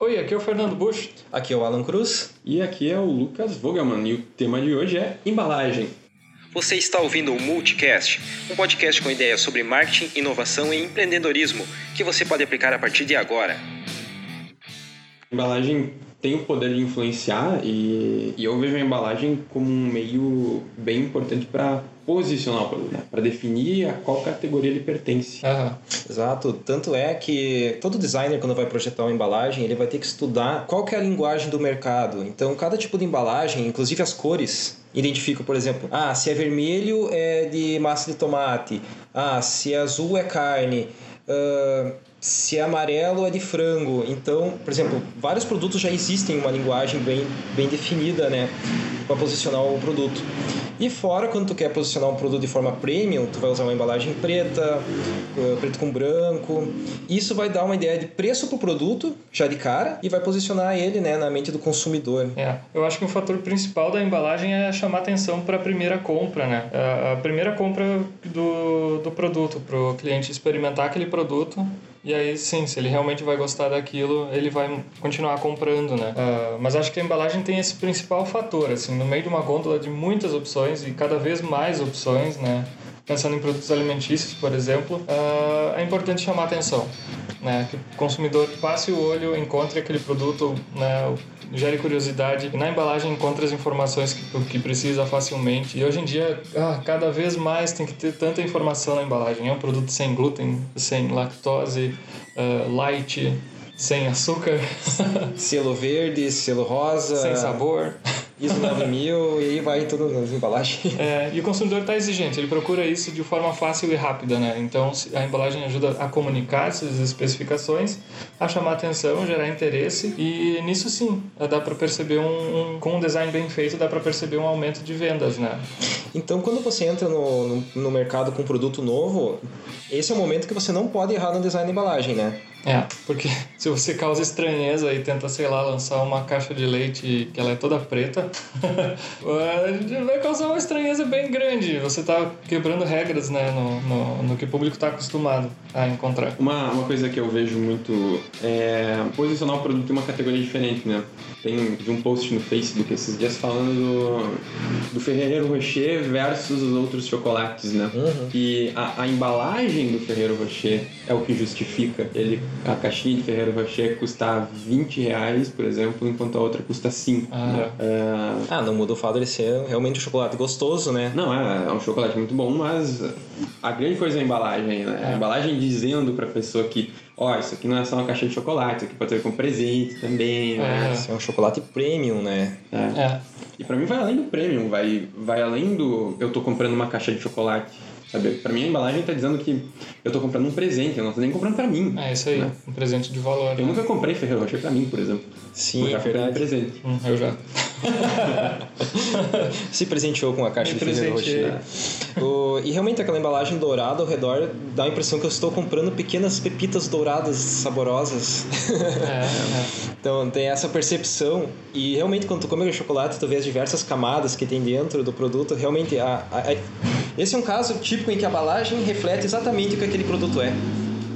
Oi, aqui é o Fernando Bush. Aqui é o Alan Cruz. E aqui é o Lucas Vogelman. E o tema de hoje é embalagem. Você está ouvindo o Multicast, um podcast com ideias sobre marketing, inovação e empreendedorismo que você pode aplicar a partir de agora. Embalagem tem o poder de influenciar e, e eu vejo a embalagem como um meio bem importante para posicionar o produto, né? para definir a qual categoria ele pertence. Uhum. Exato. Tanto é que todo designer, quando vai projetar uma embalagem, ele vai ter que estudar qual que é a linguagem do mercado. Então, cada tipo de embalagem, inclusive as cores, identifica, por exemplo, ah, se é vermelho é de massa de tomate, ah, se é azul é carne. Uh, se é amarelo é de frango. Então, por exemplo, vários produtos já existem uma linguagem bem, bem definida, né, para posicionar o produto. E fora, quando tu quer posicionar um produto de forma premium, tu vai usar uma embalagem preta, eh, preto com branco. Isso vai dar uma ideia de preço pro produto, já de cara, e vai posicionar ele, né, na mente do consumidor. É, eu acho que o fator principal da embalagem é chamar atenção para a primeira compra, né? A primeira compra do, do produto, para o cliente experimentar aquele produto e aí, sim, se ele realmente vai gostar daquilo, ele vai continuar comprando, né? Uh, mas acho que a embalagem tem esse principal fator, assim, no meio de uma gôndola de muitas opções e cada vez mais opções, né? Pensando em produtos alimentícios, por exemplo, uh, é importante chamar atenção, né? Que o consumidor passe o olho, encontre aquele produto, né? Gere curiosidade. E na embalagem encontra as informações que, que precisa facilmente. E hoje em dia, ah, cada vez mais tem que ter tanta informação na embalagem. É um produto sem glúten, sem lactose, uh, light, sem açúcar. selo verde, selo rosa. Sem sabor. ISO 9000 e aí vai tudo nas embalagens. É, e o consumidor está exigente, ele procura isso de forma fácil e rápida, né? Então a embalagem ajuda a comunicar essas especificações, a chamar atenção, gerar interesse e nisso sim dá para perceber um, um, com um design bem feito dá para perceber um aumento de vendas, né? Então quando você entra no, no, no mercado com um produto novo, esse é o momento que você não pode errar no design da embalagem, né? É, porque se você causa estranheza e tenta, sei lá, lançar uma caixa de leite que ela é toda preta, vai causar uma estranheza bem grande. Você está quebrando regras, né, no, no, no que o público está acostumado a encontrar. Uma, uma coisa que eu vejo muito é posicionar o produto em uma categoria diferente, né? Tem de um post no Facebook esses dias falando do, do Ferreiro Rocher versus os outros chocolates, né? Uhum. E a, a embalagem do Ferreiro Rocher é o que justifica ele a caixinha de Ferreiro Rocher custa 20 reais, por exemplo, enquanto a outra custa 5. Ah, né? é... ah não muda o fato de ser realmente um chocolate gostoso, né? Não, é, é um chocolate muito bom, mas a grande coisa é a embalagem, né? É. A embalagem dizendo pra pessoa que ó, oh, isso aqui não é só uma caixa de chocolate, isso aqui pode ser com presente também, né? É. Isso é um chocolate premium, né? É. é. E pra mim vai além do premium, vai, vai além do eu tô comprando uma caixa de chocolate Sabe? Pra mim a embalagem tá dizendo que eu tô comprando um presente, eu não tô nem comprando pra mim. É isso aí, né? um presente de valor. Eu né? nunca comprei Ferreiro Rocher pra mim, por exemplo. Sim, é verdade. Um presente. Hum, eu já. Se presenteou com a caixa Me de Ferreiro Rocher. O... E realmente aquela embalagem dourada ao redor dá a impressão que eu estou comprando pequenas pepitas douradas saborosas. É, é. então tem essa percepção e realmente quando tu come o chocolate tu vê as diversas camadas que tem dentro do produto. Realmente a, a, a... esse é um caso típico em que a embalagem reflete exatamente o que aquele produto é.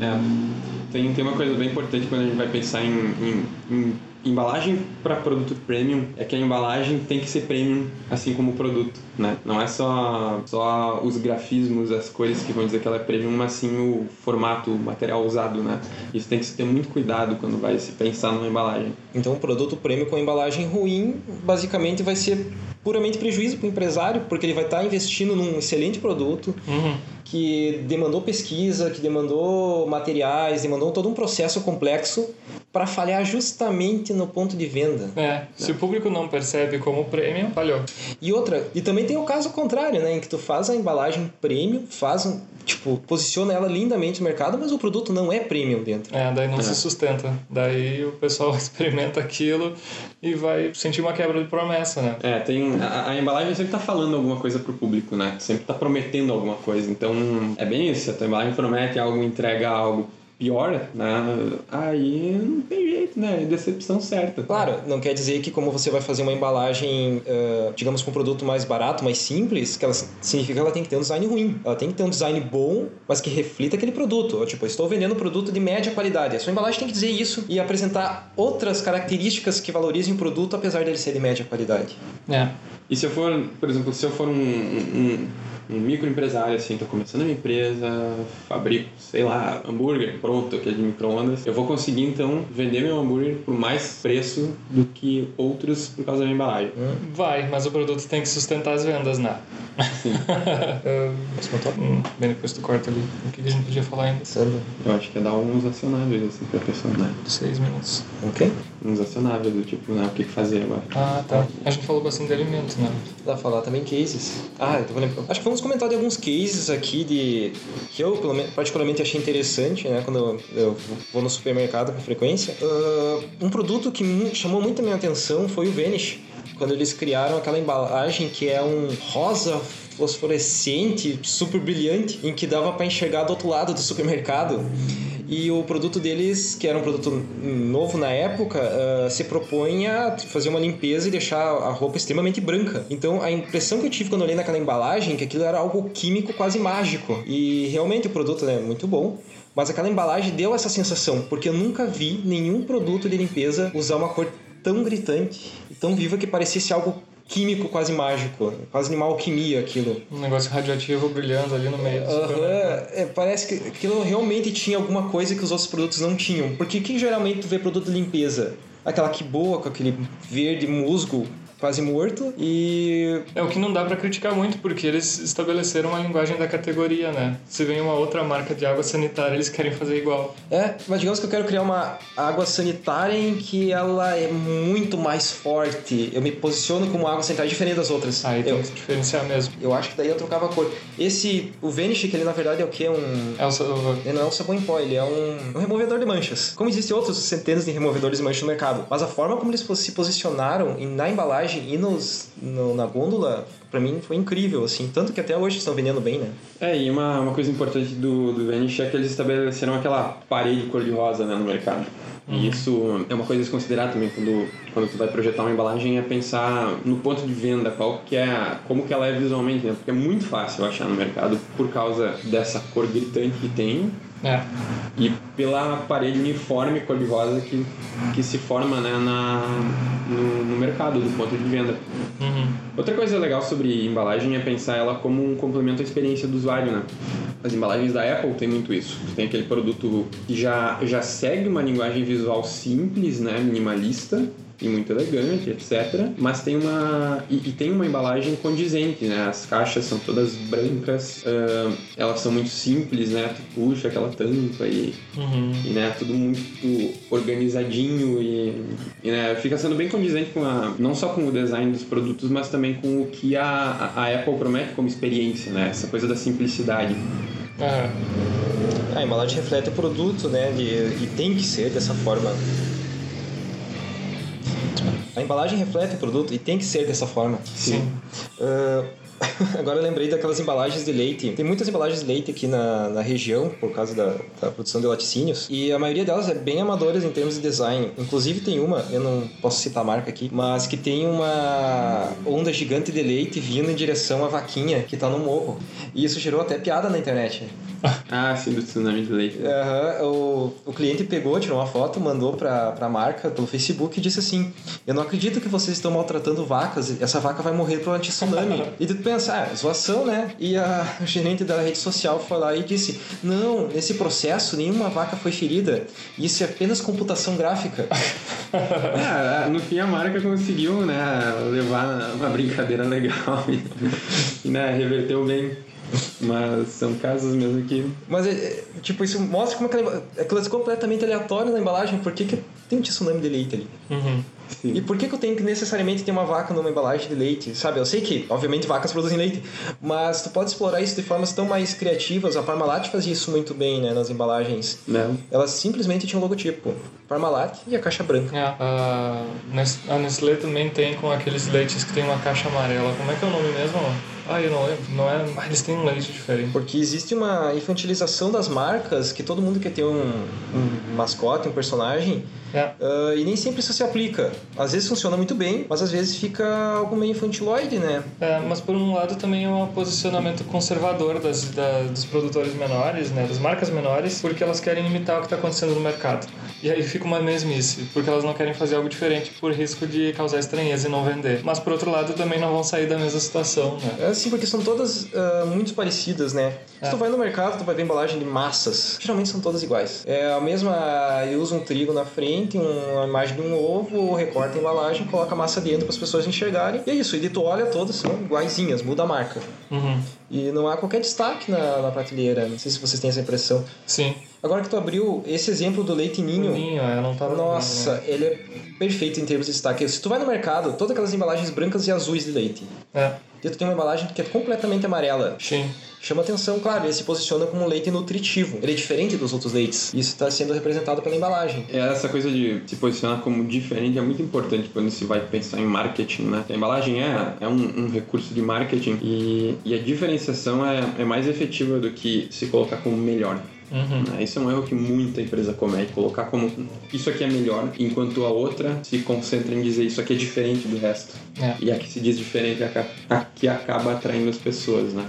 É. Tem, tem uma coisa bem importante quando a gente vai pensar em, em, em embalagem para produto premium é que a embalagem tem que ser premium, assim como o produto, né? Não é só, só os grafismos, as cores que vão dizer que ela é premium, mas sim o formato, o material usado, né? Isso tem que se ter muito cuidado quando vai se pensar numa embalagem. Então, um produto premium com embalagem ruim, basicamente vai ser puramente prejuízo para o empresário, porque ele vai estar tá investindo num excelente produto uhum. que demandou pesquisa, que demandou materiais, demandou todo um processo complexo para falhar justamente no ponto de venda. É, se o público não percebe como premium, falhou. E outra, e também tem o caso contrário, né, em que tu faz a embalagem premium, faz um, tipo, posiciona ela lindamente no mercado, mas o produto não é premium dentro. É, daí não é. se sustenta. Daí o pessoal experimenta aquilo e vai sentir uma quebra de promessa, né? É, tem a, a embalagem sempre tá falando alguma coisa pro público, né? Sempre tá prometendo alguma coisa. Então, é bem isso, a tua embalagem promete algo, entrega algo pior, né? Aí não tem jeito, né? É decepção certa. Claro, não quer dizer que como você vai fazer uma embalagem, uh, digamos, com um produto mais barato, mais simples, que ela significa que ela tem que ter um design ruim. Ela tem que ter um design bom, mas que reflita aquele produto. Tipo, estou vendendo um produto de média qualidade. A sua embalagem tem que dizer isso e apresentar outras características que valorizem o produto, apesar dele ser de média qualidade. É. E se eu for, por exemplo, se eu for um, um, um microempresário, assim, tô começando a minha empresa, fabrico, sei lá, hambúrguer pronto, que é de micro-ondas, eu vou conseguir, então, vender meu hambúrguer por mais preço do que outros por causa da minha embalagem. Hum. Vai, mas o produto tem que sustentar as vendas, né? Sim. Posso contar? Hum, bem depois tu corta ali. O que a gente podia falar ainda? Eu acho que é dar uns acionáveis, assim, pra pessoa, né? Seis minutos. Ok? Uns acionáveis, do tipo, né, o que fazer agora. Ah, tá. A gente falou bastante de alimentos, né? Dá pra falar também cases. Ah, eu tô lembrando. Acho que vamos comentar de alguns cases aqui de que eu particularmente achei interessante, né? Quando eu vou no supermercado com frequência. Uh, um produto que chamou muito a minha atenção foi o Vanish. Quando eles criaram aquela embalagem que é um rosa fosforescente, super brilhante, em que dava para enxergar do outro lado do supermercado. E o produto deles, que era um produto novo na época, uh, se propõe a fazer uma limpeza e deixar a roupa extremamente branca. Então a impressão que eu tive quando olhei naquela embalagem é que aquilo era algo químico quase mágico. E realmente o produto é muito bom. Mas aquela embalagem deu essa sensação, porque eu nunca vi nenhum produto de limpeza usar uma cor tão gritante e tão viva que parecesse algo químico quase mágico, quase uma alquimia aquilo. Um negócio radioativo brilhando ali no meio. Uhum, é, parece que aquilo realmente tinha alguma coisa que os outros produtos não tinham. Porque que geralmente vê produto de limpeza? Aquela que boa com aquele verde musgo quase morto e... É o que não dá para criticar muito, porque eles estabeleceram uma linguagem da categoria, né? Se vem uma outra marca de água sanitária, eles querem fazer igual. É, mas digamos que eu quero criar uma água sanitária em que ela é muito mais forte. Eu me posiciono como água sanitária diferente das outras. Aí eu, tem que se diferenciar mesmo. Eu acho que daí eu trocava a cor. Esse, o Vanish, que ele na verdade é o que? Um... É o... Ele não é um sabão em pó, ele é um, um removedor de manchas. Como existem outros centenas de removedores de manchas no mercado. Mas a forma como eles se posicionaram na embalagem e nos, no, na gôndola, para mim foi incrível, assim. Tanto que até hoje estão vendendo bem, né? É, e uma, uma coisa importante do, do Vanish é que eles estabeleceram aquela parede cor-de-rosa né, no mercado. E uhum. isso é uma coisa a se considerar também quando, quando tu vai projetar uma embalagem, é pensar no ponto de venda, qual que é, como que ela é visualmente, né? Porque é muito fácil achar no mercado por causa dessa cor gritante que tem é. E pela parede uniforme cor-de-rosa que, que se forma né, na, no, no mercado, do ponto de venda. Uhum. Outra coisa legal sobre embalagem é pensar ela como um complemento à experiência do usuário, né? As embalagens da Apple tem muito isso. Tem aquele produto que já, já segue uma linguagem visual simples, né, minimalista, e muito elegante, etc. Mas tem uma e, e, tem uma embalagem condizente, né? As caixas são todas brancas, uh, elas são muito simples, né? Tu puxa aquela tampa e, uhum. e né? Tudo muito organizadinho e, e, né? Fica sendo bem condizente com a não só com o design dos produtos, mas também com o que a, a Apple promete como experiência, né? Essa coisa da simplicidade. Uhum. A embalagem reflete o produto, né? De, e tem que ser dessa forma. A embalagem reflete o produto e tem que ser dessa forma. Sim. Uh, agora eu lembrei daquelas embalagens de leite. Tem muitas embalagens de leite aqui na, na região, por causa da, da, produção de laticínios. E a maioria delas é bem amadoras em termos de design. Inclusive tem uma, eu não posso citar a marca aqui, mas que tem uma onda gigante de leite vindo em direção à vaquinha que está no morro. E isso gerou até piada na internet. ah, sim, do tsunami de leite. Uhum, o, o cliente pegou, tirou uma foto, mandou para a marca pelo Facebook e disse assim: Eu não acredito que vocês estão maltratando vacas, essa vaca vai morrer por anti-tsunami. e tu pensa, ah, zoação, né? E a gerente da rede social foi lá e disse: Não, nesse processo nenhuma vaca foi ferida, isso é apenas computação gráfica. é, no fim a marca conseguiu né, levar uma brincadeira legal e né, reverteu bem. Mas são casos mesmo que. Mas, é, tipo, isso mostra como aquela, aquilo é completamente aleatório na embalagem. Por que, que tem um tsunami de leite ali? Uhum. E por que, que eu tenho que necessariamente ter uma vaca numa embalagem de leite? Sabe, eu sei que, obviamente, vacas produzem leite, mas tu pode explorar isso de formas tão mais criativas. A Parmalat fazia isso muito bem, né, nas embalagens. Não. Elas simplesmente tinham um logotipo. Parmalat e a caixa branca. É, a, a Nestlé também tem com aqueles leites que tem uma caixa amarela. Como é que é o nome mesmo? Ah, eu não lembro. Não é... Ah, eles têm um leite diferente. Porque existe uma infantilização das marcas que todo mundo quer ter um, um mascote, um personagem, É. ah, e nem sempre isso se aplica. Às vezes funciona muito bem, mas às vezes fica algo meio infantiloide, né? É, mas por um lado também é um posicionamento conservador das, da- dos produtores menores, né, das marcas menores, porque elas querem imitar o que está acontecendo no mercado. E aí fica uma mesmice, porque elas não querem fazer algo diferente por risco de causar estranheza e não vender. Mas por outro lado também não vão sair da mesma situação, né? É assim, porque são todas ah, muito parecidas, né? É. Se tu vai no mercado, tu vai ver embalagem de massas. Geralmente são todas iguais. É a mesma... Ele usa um trigo na frente, uma imagem de um ovo, recorta a embalagem, coloca a massa dentro para as pessoas enxergarem. E é isso. E tu olha, todas são iguaizinhas, muda a marca. Uhum. E não há qualquer destaque na, na prateleira. Não sei se vocês têm essa impressão. Sim. Agora que tu abriu esse exemplo do leite ninho... Ninho, é, não tava Nossa, lembrando, né? ele é perfeito em termos de destaque. Se tu vai no mercado, todas aquelas embalagens brancas e azuis de leite. É, E tu tem uma embalagem que é completamente amarela. sim. Chama atenção, claro, ele se posiciona como um leite nutritivo. Ele é diferente dos outros leites. Isso está sendo representado pela embalagem. É, Essa coisa de se posicionar como diferente é muito importante quando se vai pensar em marketing, né? A embalagem é, é um, um recurso de marketing e, e a diferenciação é, é mais efetiva do que se colocar como melhor. Uhum. né? Isso é um erro que muita empresa comete, colocar como isso aqui é melhor, enquanto a outra se concentra em dizer isso aqui é diferente do resto. É. E a que se diz diferente é a que- acaba atraindo as pessoas, né?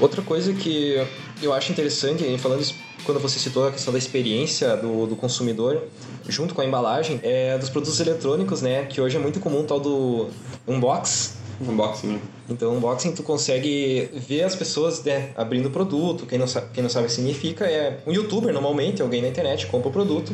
Outra coisa que eu acho interessante, falando isso quando você citou a questão da experiência do, do consumidor, junto com a embalagem, é dos produtos eletrônicos, né? Que hoje é muito comum o tal do unbox. Unboxing. né? Então, unboxing tu consegue ver as pessoas né, abrindo o produto. Quem não, sabe, quem não sabe o que significa é um youtuber, normalmente, alguém na internet compra o produto,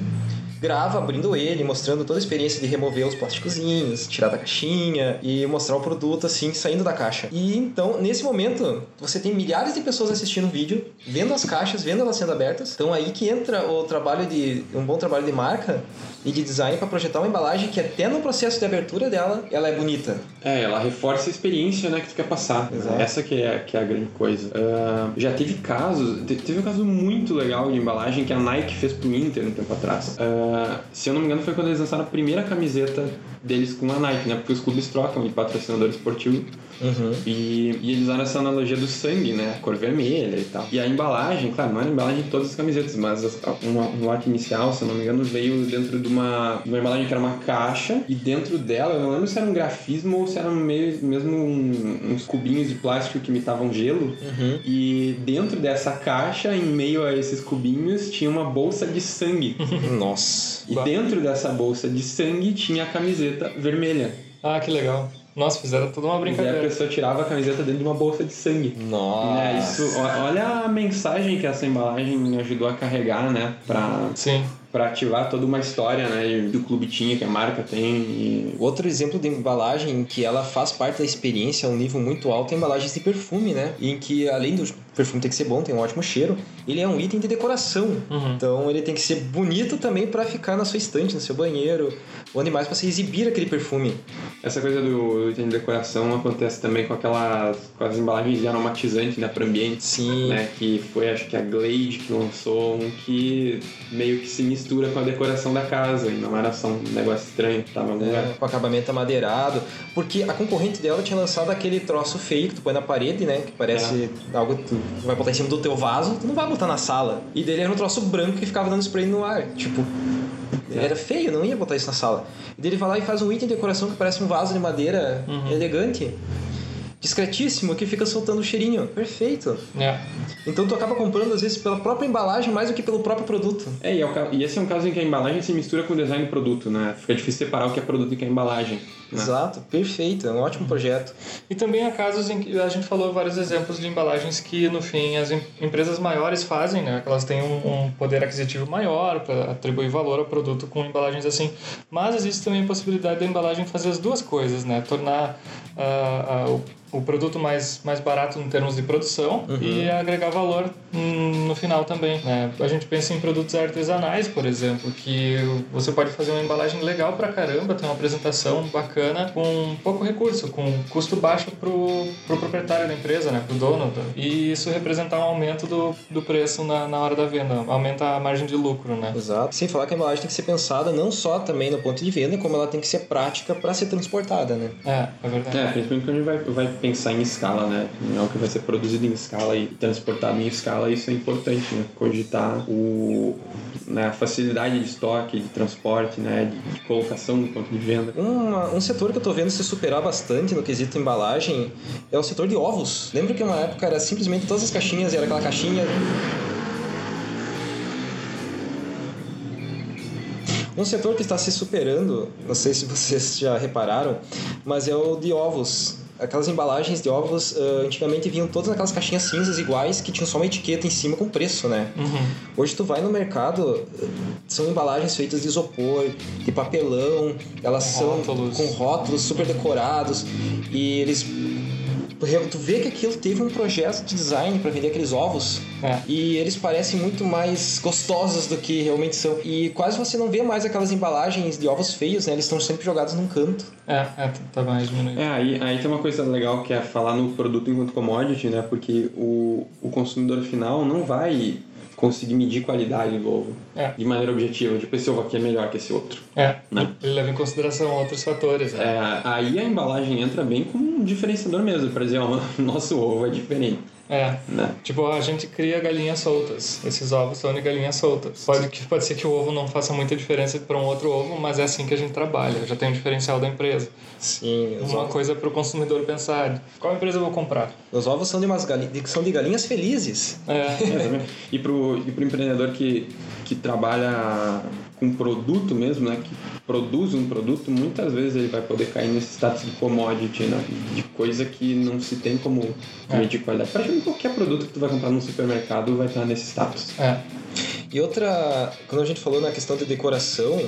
grava abrindo ele, mostrando toda a experiência de remover os plásticozinhos, tirar da caixinha e mostrar o produto assim, saindo da caixa. E então, nesse momento, você tem milhares de pessoas assistindo o vídeo, vendo as caixas, vendo elas sendo abertas. Então, aí que entra o trabalho de um bom trabalho de marca e de design para projetar uma embalagem que até no processo de abertura dela, ela é bonita. É, ela reforça a experiência né, que tu quer passar. Exato. Essa que é, que é a grande coisa. Ah, já teve casos, te- teve um caso muito legal de embalagem que a Nike fez pro Inter um tempo atrás. Ah, se eu não me engano, foi quando eles lançaram a primeira camiseta deles com a Nike, né? Porque os clubes trocam de patrocinador esportivo. Uhum. E, e eles usaram essa analogia do sangue, né? A cor vermelha e tal. E a embalagem, claro, não era a embalagem de todas as camisetas, mas as- uma, um lote inicial, se eu não me engano, veio dentro de uma, de uma embalagem que era uma caixa. E dentro dela, eu não lembro se era um grafismo ou se eram meio, mesmo um- uns cubinhos de plástico que imitavam gelo. Uhum. E dentro dessa caixa, em meio a esses cubinhos, tinha uma bolsa de sangue. Nossa. e dentro dessa bolsa de sangue tinha a camiseta vermelha. Ah, que legal. Nossa, fizeram toda uma E aí a brincadeira. pessoa tirava a camiseta dentro de uma bolsa de sangue. Nossa. Né, isso, olha a mensagem que essa embalagem ajudou a carregar, né? Pra, Sim. pra ativar toda uma história, né? Que o clube tinha, que a marca tem. E... Outro exemplo de embalagem em que ela faz parte da experiência a um nível muito alto é embalagens de perfume, né? Em que além do perfume ter que ser bom, tem um ótimo cheiro, ele é um item de decoração. Uhum. Então ele tem que ser bonito também para ficar na sua estante, no seu banheiro, onde mais para você exibir aquele perfume. Essa coisa do item de decoração acontece também com aquelas com as embalagens de aromatizante, né? Para ambiente. Sim. Né, que foi acho que a Glade que lançou um que meio que se mistura com a decoração da casa e não era só um negócio estranho que tava no lugar. né, com acabamento amadeirado, porque a concorrente dela tinha lançado aquele troço feio que tu põe na parede, né, que parece algo que tu vai botar em cima do teu vaso, tu não vai botar na sala. E dele era um troço branco que ficava dando spray no ar, tipo, era feio, não ia botar isso na sala. E dele vai lá e faz um item de decoração que parece um vaso de madeira elegante, discretíssimo, que fica soltando o cheirinho. Perfeito. É. Então tu acaba comprando às vezes pela própria embalagem mais do que pelo próprio produto. É, e, é o e esse é um caso em que a embalagem se mistura com o design do produto, né? Fica difícil separar o que é produto e o que é embalagem. Né? Exato, perfeito, é um ótimo projeto. E também há casos em que a gente falou vários exemplos de embalagens que, no fim, as em- empresas maiores fazem, né? Que elas têm um, um poder aquisitivo maior para atribuir valor ao produto com embalagens assim. Mas existe também a possibilidade da embalagem fazer as duas coisas, né? Tornar ah, ah, o o produto mais, mais barato em termos de produção e agregar valor hum, no final também. Né? A gente pensa em produtos artesanais, por exemplo, que você pode fazer uma embalagem legal pra caramba, ter uma apresentação bacana com pouco recurso, com custo baixo pro, pro proprietário da empresa, né? pro dono. E isso representar um aumento do, do preço na, na hora da venda, aumenta a margem de lucro, né? Exato. Sem falar que a embalagem tem que ser pensada não só também no ponto de venda, como ela tem que ser prática para ser transportada, né? É, é verdade. É, principalmente quando a gente vai, vai pensar em escala, né? Em algo que vai ser produzido em escala e transportado em escala, isso é importante, né? Cogitar o, né, a facilidade de estoque, de transporte, né? De, de colocação no ponto de venda. Uma- um setor que eu tô vendo se superar bastante no quesito embalagem é o setor de ovos. Lembra que uma época era simplesmente todas as caixinhas e era aquela caixinha. Um setor que está se superando, não sei se vocês já repararam, mas é o de ovos. Aquelas embalagens de ovos ah, antigamente vinham todas naquelas caixinhas cinzas iguais que tinham só uma etiqueta em cima com preço, né? Uhum. Hoje tu vai no mercado, são embalagens feitas de isopor, de papelão, elas Com são rótulos. com rótulos super decorados e eles tu vê que aquilo teve um projeto de design para vender aqueles ovos É. e eles parecem muito mais gostosos do que realmente são. E quase você não vê mais aquelas embalagens de ovos feios, né? Eles estão sempre jogados num canto. É, é, tá mais diminuído. É, aí, aí tem uma coisa legal que é falar no produto enquanto commodity, né? Porque o, o consumidor final não vai conseguir medir qualidade do ovo É. de maneira objetiva. Tipo, esse ovo aqui é melhor que esse outro. É, Né? ele leva em consideração outros fatores, né? É, aí a embalagem entra bem como um diferenciador mesmo, para dizer, ó, nosso ovo é diferente, É. né? Tipo, a gente cria galinhas soltas. Esses ovos são de galinhas soltas. Pode, que- pode ser que o ovo não faça muita diferença para um outro ovo, mas é assim que a gente trabalha. Já tem um diferencial da empresa. Sim, os Uma ovos, coisa para o consumidor pensar: qual empresa eu vou comprar? os ovos são de umas galinhas, são de galinhas felizes. É, Exatamente. E e pro empreendedor que, que trabalha com produto mesmo, né? Que produz um produto, muitas vezes ele vai poder cair nesse status de commodity, né? De coisa que não se tem como É. medir qualidade. Praticamente qualquer produto que tu vai comprar no supermercado vai estar nesse status. é. E outra, quando a gente falou na questão de decoração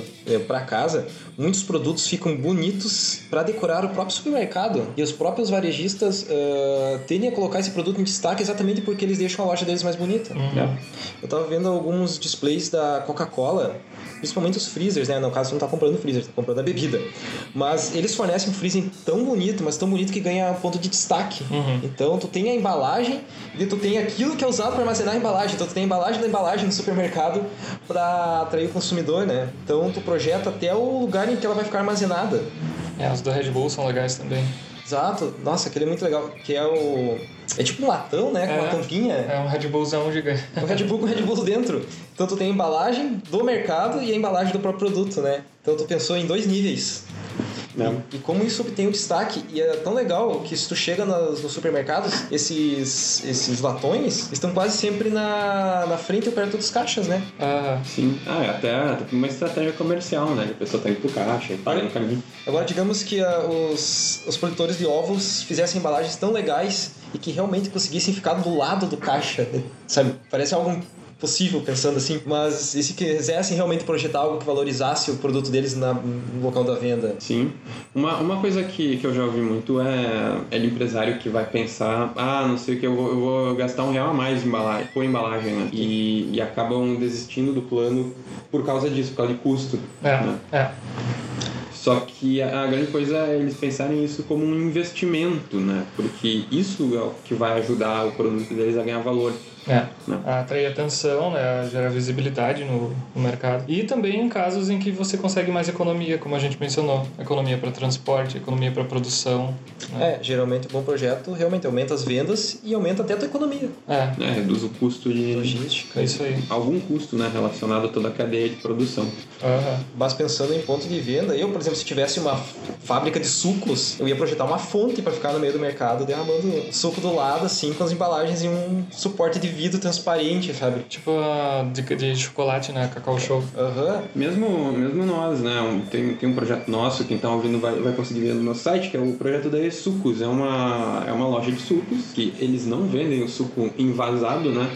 para casa, muitos produtos ficam bonitos para decorar o próprio supermercado. E os próprios varejistas ah, tendem a colocar esse produto em destaque exatamente porque eles deixam a loja deles mais bonita. Uhum. né? Eu tava vendo alguns displays da Coca-Cola, principalmente os freezers, né? No caso, você não tá comprando freezer, tá comprando a bebida. Mas eles fornecem um freezer tão bonito, mas tão bonito que ganha ponto de destaque. Uhum. Então, tu tem a embalagem e tu tem aquilo que é usado para armazenar a embalagem. Então, tu tem a embalagem da embalagem no supermercado para atrair o consumidor, né? Então, tu projeta até o lugar em que ela vai ficar armazenada. É, os do Red Bull são legais também. Exato. Nossa, aquele é muito legal. Que é o... É tipo um latão, né? Com É. uma tampinha. É um Red Bullzão gigante. O Red Bull com Red Bull dentro. Então tu tem a embalagem do mercado e a embalagem do próprio produto, né? Então tu pensou em dois níveis. Né? E como isso obtém um destaque, e é tão legal que se tu chega nas, nos supermercados, esses, esses latões estão quase sempre na, na frente ou perto dos caixas, né? Ah, Sim. Ah, é até, até uma estratégia comercial, né? Que a pessoa tá indo pro caixa e paga no caminho. Agora, digamos que ah, os, os produtores de ovos fizessem embalagens tão legais e que realmente conseguissem ficar do lado do caixa, sabe? Parece algo possível pensando assim, mas e se quisessem realmente projetar algo que valorizasse o produto deles na, no local da venda? Sim. Uma, uma coisa que, que eu já ouvi muito é, é de empresário que vai pensar, ah, não sei o que, eu vou, eu vou gastar um real a mais em embalagem, por embalagem, né? E, e acabam desistindo do plano por causa disso, por causa de custo. é, né? é. Só que a, a grande coisa é eles pensarem isso como um investimento, né? Porque isso é o que vai ajudar o produto deles a ganhar valor. É, Né? atrair atenção, né, gerar visibilidade no, no mercado. E também em casos em que você consegue mais economia, como a gente mencionou. Economia para transporte, economia para produção. Né? É, geralmente um bom projeto realmente aumenta as vendas e aumenta até a tua economia. É, né? Reduz o custo de Logística. é isso aí. algum custo, né? Relacionado a toda a cadeia de produção. Aham. Mas pensando em ponto de venda, eu, por exemplo, se tivesse uma fábrica de sucos, eu ia projetar uma fonte para ficar no meio do mercado derramando suco do lado, assim, com as embalagens em um suporte de vidro transparente, sabe? Tipo a dica de chocolate, né? Cacau Show. Aham. Mesmo, mesmo nós, né? Tem, tem um projeto nosso, quem tá ouvindo vai, vai conseguir ver no nosso site, que é o projeto da E-Sucos. É uma, é uma loja de sucos, que eles não vendem o suco envasado, né?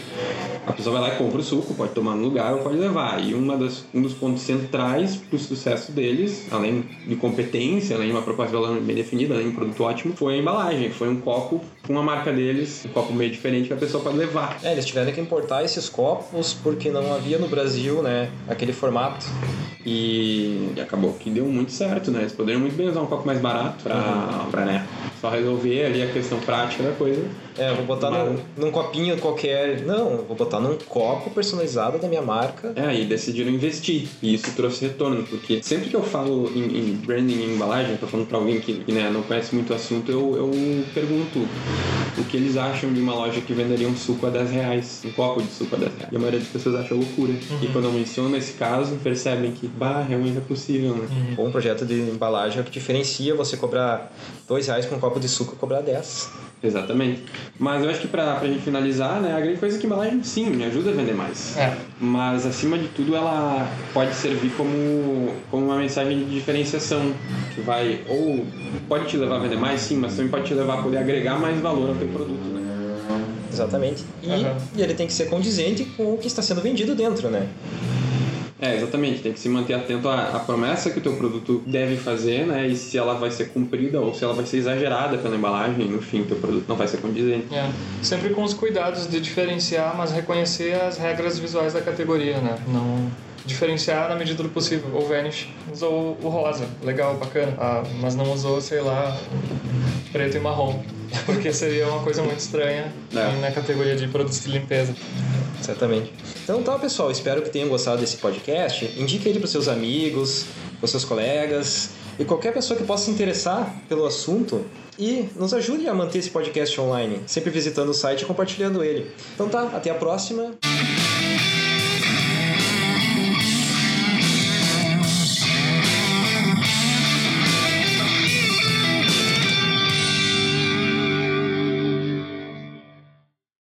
A pessoa vai lá e compra o suco, pode tomar no lugar ou pode levar. E uma das, um dos pontos centrais para o sucesso deles, além de competência, além de uma proposta de valor bem definida, além de um produto ótimo, foi a embalagem. Foi um copo com a marca deles, um copo meio diferente que a pessoa pode levar. É, eles tiveram que importar esses copos porque não havia no Brasil, né, aquele formato. E, e acabou que deu muito certo, né? Eles poderiam muito bem usar um copo mais barato para uhum. Pra, né, só resolver ali a questão prática da coisa. É, vou botar Mas... num, num, copinho qualquer. Não, vou botar num copo personalizado da minha marca. É, e decidiram investir. E isso trouxe retorno, porque sempre que eu falo em, em branding em embalagem, tô falando para alguém que, que né, não conhece muito o assunto, eu, eu pergunto o que eles acham de uma loja que venderia um suco a 10 reais, um copo de suco a 10 reais. E a maioria das pessoas acha loucura. Uhum. E quando eu menciono esse caso, percebem que, bah, realmente é possível, né? Uhum. Um projeto de embalagem é o que diferencia você cobrar 2 reais por um copo de suco e cobrar 10. Exatamente. Mas eu acho que pra, pra gente finalizar, né, a grande coisa é que a embalagem, sim, me ajuda a vender mais. É. Mas, acima de tudo, ela pode servir como, como uma mensagem de diferenciação, que vai, ou pode te levar a vender mais, sim, mas também pode te levar a poder agregar mais valor ao teu produto, né? Exatamente. E, uhum. e ele tem que ser condizente com o que está sendo vendido dentro, né? É, exatamente. Tem que se manter atento à, à, promessa que o teu produto deve fazer, né? E se ela vai ser cumprida ou se ela vai ser exagerada pela embalagem, no fim, o teu produto não vai ser condizente. É. Sempre com os cuidados de diferenciar, mas reconhecer as regras visuais da categoria, né? Não diferenciar na medida do possível. O Vanish usou o rosa, legal, bacana, ah, mas não usou, sei lá, preto e marrom. Porque seria uma coisa muito estranha é. na categoria de produtos de limpeza. Certamente. Então tá, pessoal. Espero que tenham gostado desse podcast. Indique ele para seus amigos, para seus colegas e qualquer pessoa que possa se interessar pelo assunto e nos ajude a manter esse podcast online, sempre visitando o site e compartilhando ele. Então tá, até a próxima.